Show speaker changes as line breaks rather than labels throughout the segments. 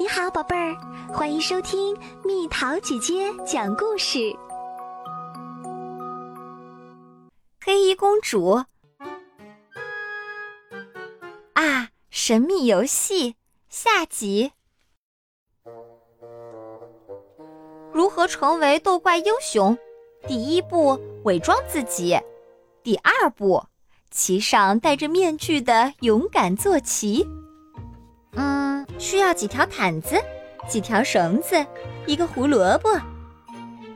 你好，宝贝儿，欢迎收听蜜桃姐姐讲故事。
黑衣公主啊，神秘游戏下集。如何成为斗怪英雄？第一步，伪装自己；第二步，骑上戴着面具的勇敢坐骑。需要几条毯子，几条绳子，一个胡萝卜。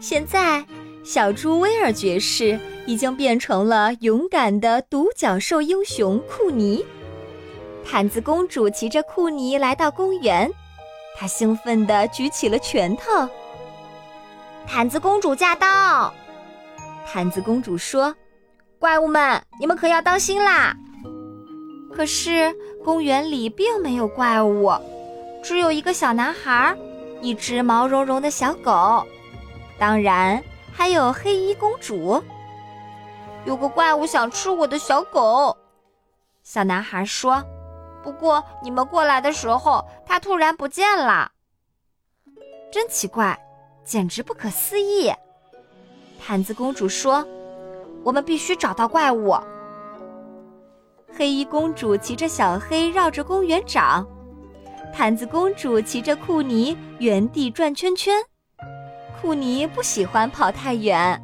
现在，小猪威尔爵士已经变成了勇敢的独角兽英雄库尼。毯子公主骑着库尼来到公园，她兴奋地举起了拳头。毯子公主驾到！毯子公主说：“怪物们，你们可要当心啦！”可是。公园里并没有怪物，只有一个小男孩，一只毛茸茸的小狗，当然还有黑衣公主。有个怪物想吃我的小狗，小男孩说。不过你们过来的时候，它突然不见了。真奇怪，简直不可思议。毯子公主说：“我们必须找到怪物。”黑衣公主骑着小黑绕着公园找，毯子公主骑着库尼原地转圈圈。库尼不喜欢跑太远。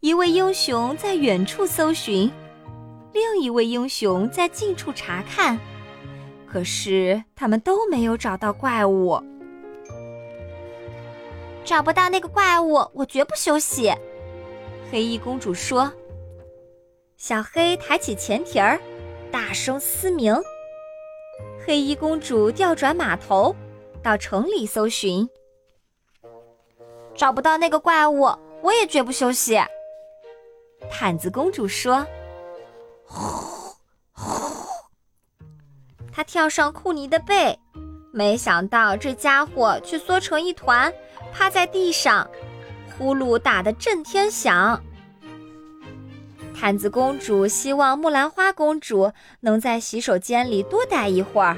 一位英雄在远处搜寻，另一位英雄在近处查看，可是他们都没有找到怪物。找不到那个怪物，我绝不休息。黑衣公主说。小黑抬起前蹄儿，大声嘶鸣。黑衣公主调转马头，到城里搜寻。找不到那个怪物，我也绝不休息。毯子公主说：“呼呼。”她跳上库尼的背，没想到这家伙却缩成一团，趴在地上，呼噜打得震天响。毯子公主希望木兰花公主能在洗手间里多待一会儿，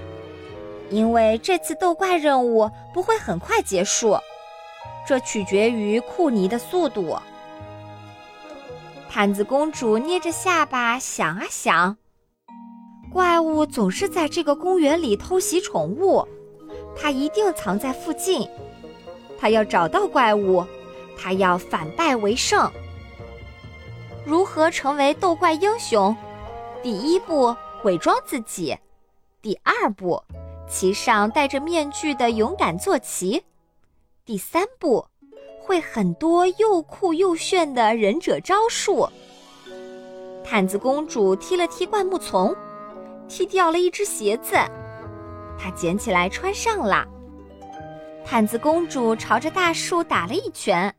因为这次斗怪任务不会很快结束，这取决于库尼的速度。毯子公主捏着下巴想啊想，怪物总是在这个公园里偷袭宠物，它一定藏在附近。她要找到怪物，她要反败为胜。如何成为斗怪英雄？第一步，伪装自己；第二步，骑上戴着面具的勇敢坐骑；第三步，会很多又酷又炫的忍者招数。毯子公主踢了踢灌木丛，踢掉了一只鞋子，她捡起来穿上了。毯子公主朝着大树打了一拳，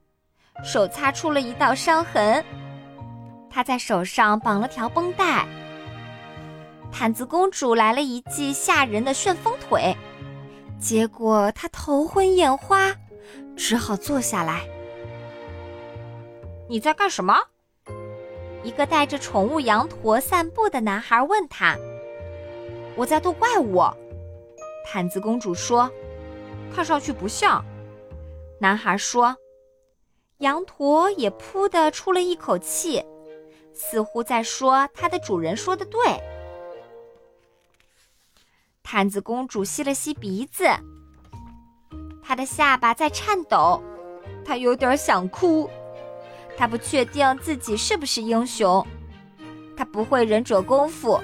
手擦出了一道伤痕。她在手上绑了条绷带。毯子公主来了一记吓人的旋风腿，结果她头昏眼花，只好坐下来。你在干什么？一个带着宠物羊驼散步的男孩问他。我在逗怪物。毯子公主说，看上去不像。男孩说。羊驼也扑的出了一口气。似乎在说它的主人说的对。毯子公主吸了吸鼻子，她的下巴在颤抖，她有点想哭。她不确定自己是不是英雄，她不会忍者功夫，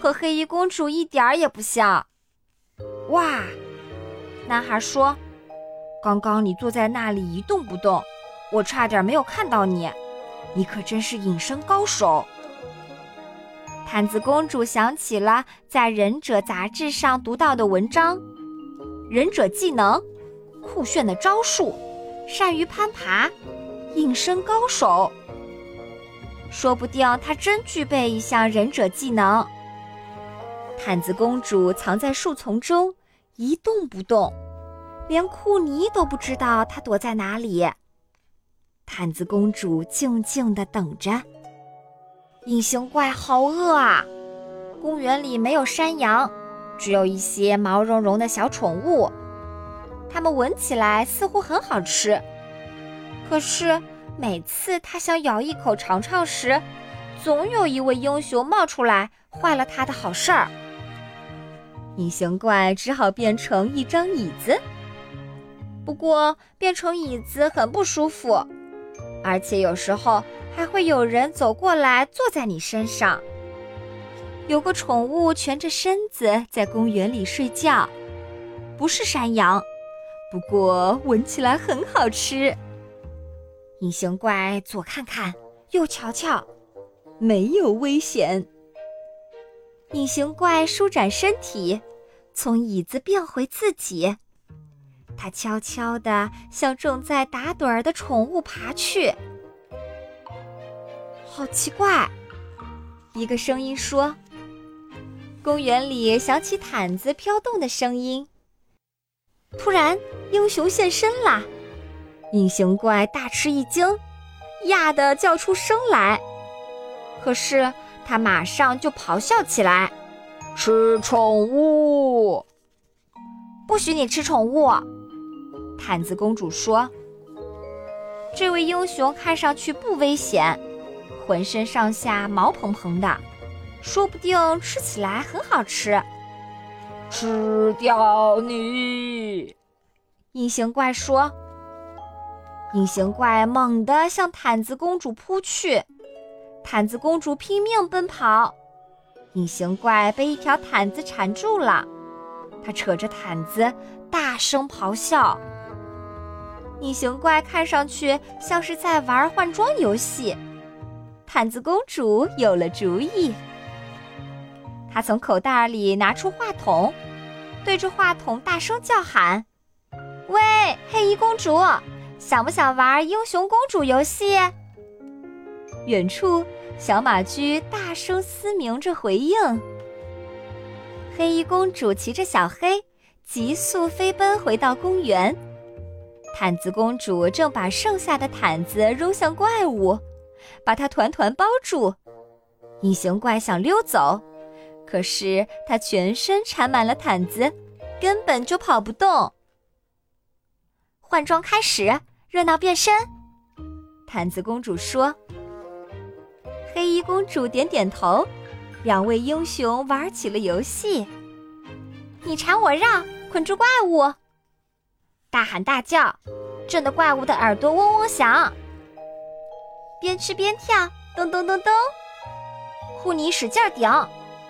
和黑衣公主一点儿也不像。哇！男孩说：“刚刚你坐在那里一动不动，我差点没有看到你。”你可真是隐身高手！毯子公主想起了在《忍者》杂志上读到的文章：忍者技能、酷炫的招数、善于攀爬、隐身高手。说不定她真具备一项忍者技能。毯子公主藏在树丛中一动不动，连库尼都不知道她躲在哪里。毯子公主静静地等着。隐形怪好饿啊！公园里没有山羊，只有一些毛茸茸的小宠物，它们闻起来似乎很好吃。可是每次他想咬一口尝尝时，总有一位英雄冒出来，坏了他的好事儿。隐形怪只好变成一张椅子。不过变成椅子很不舒服，而且有时候还会有人走过来坐在你身上。有个宠物蜷着身子在公园里睡觉，不是山羊，不过闻起来很好吃。隐形怪左看看，右瞧瞧，没有危险。隐形怪舒展身体，从椅子变回自己。他悄悄地向正在打盹儿的宠物爬去。好奇怪，一个声音说。公园里响起毯子飘动的声音。突然，英雄现身啦！隐形怪大吃一惊，呀的叫出声来。可是他马上就咆哮起来：“吃宠物！不许你吃宠物！”毯子公主说：“这位英雄看上去不危险，浑身上下毛蓬蓬的，说不定吃起来很好吃。”吃掉你！隐形怪说。隐形怪猛地向毯子公主扑去，毯子公主拼命奔跑，隐形怪被一条毯子缠住了，他扯着毯子大声咆哮。隐形怪看上去像是在玩换装游戏。毯子公主有了主意，她从口袋里拿出话筒，对着话筒大声叫喊：“喂，黑衣公主，想不想玩英雄公主游戏？”远处，小马驹大声嘶鸣着回应。黑衣公主骑着小黑，急速飞奔回到公园。毯子公主正把剩下的毯子扔向怪物，把它团团包住。隐形怪想溜走，可是它全身缠满了毯子，根本就跑不动。换装开始，热闹变身。毯子公主说：“黑衣公主点点头。”两位英雄玩起了游戏，你缠我绕，捆住怪物。大喊大叫，震得怪物的耳朵嗡嗡响。边吃边跳，咚咚咚咚。护尼使劲顶，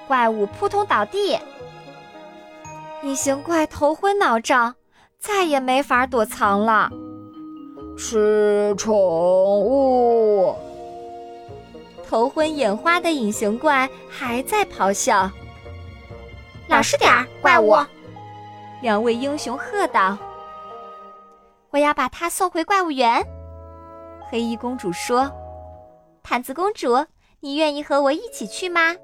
怪物扑通倒地。隐形怪头昏脑胀，再也没法躲藏了。吃宠物。头昏眼花的隐形怪还在咆哮。老实点儿，怪物！两位英雄喝道。我要把它送回怪物园。黑衣公主说：“毯子公主，你愿意和我一起去吗？”“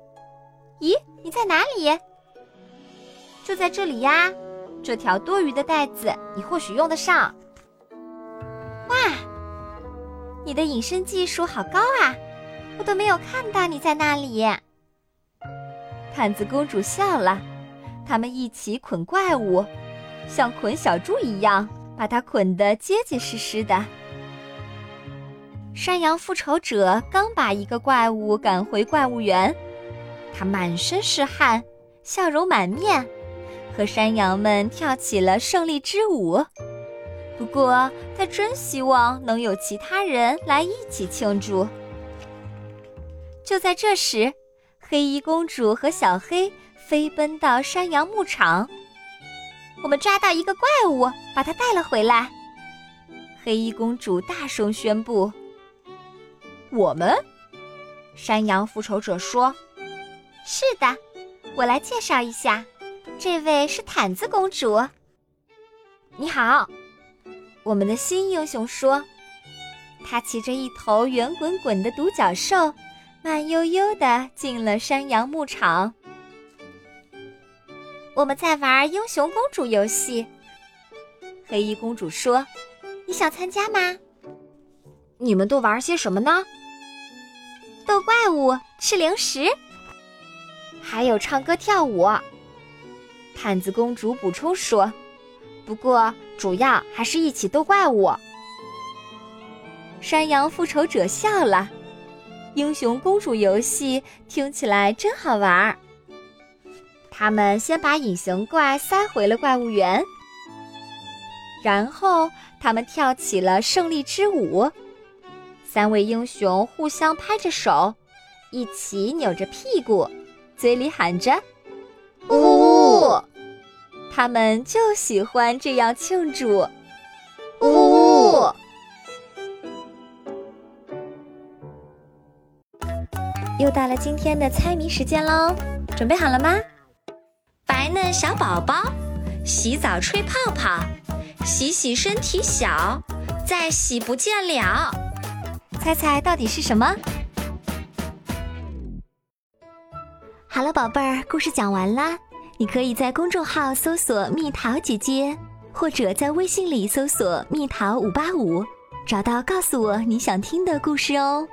咦，你在哪里？”“就在这里呀，这条多余的带子你或许用得上。”“哇，你的隐身技术好高啊！我都没有看到你在那里。”毯子公主笑了，他们一起捆怪物，像捆小猪一样。把它捆得结结实实的。山羊复仇者刚把一个怪物赶回怪物园，他满身是汗，笑容满面，和山羊们跳起了胜利之舞。不过，他真希望能有其他人来一起庆祝。就在这时，黑衣公主和小黑飞奔到山羊牧场。我们抓到一个怪物，把它带了回来。黑衣公主大声宣布：“我们。”山羊复仇者说：“是的，我来介绍一下，这位是毯子公主。你好。”我们的新英雄说：“他骑着一头圆滚滚的独角兽，慢悠悠地进了山羊牧场。”我们在玩英雄公主游戏。黑衣公主说：“你想参加吗？”你们都玩些什么呢？斗怪物、吃零食，还有唱歌跳舞。毯子公主补充说：“不过主要还是一起斗怪物。山羊复仇者笑了，英雄公主游戏听起来真好玩儿。他们先把隐形怪塞回了怪物园，然后他们跳起了胜利之舞。三位英雄互相拍着手，一起扭着屁股，嘴里喊着“呜”，他们就喜欢这样庆祝“呜”。又到了今天的猜谜时间喽，准备好了吗？
小宝宝，洗澡吹泡泡，洗洗身体小，再洗不见了。
猜猜到底是什么？
好了，宝贝儿，故事讲完啦。你可以在公众号搜索“蜜桃姐姐”，或者在微信里搜索“蜜桃五八五”，找到告诉我你想听的故事哦。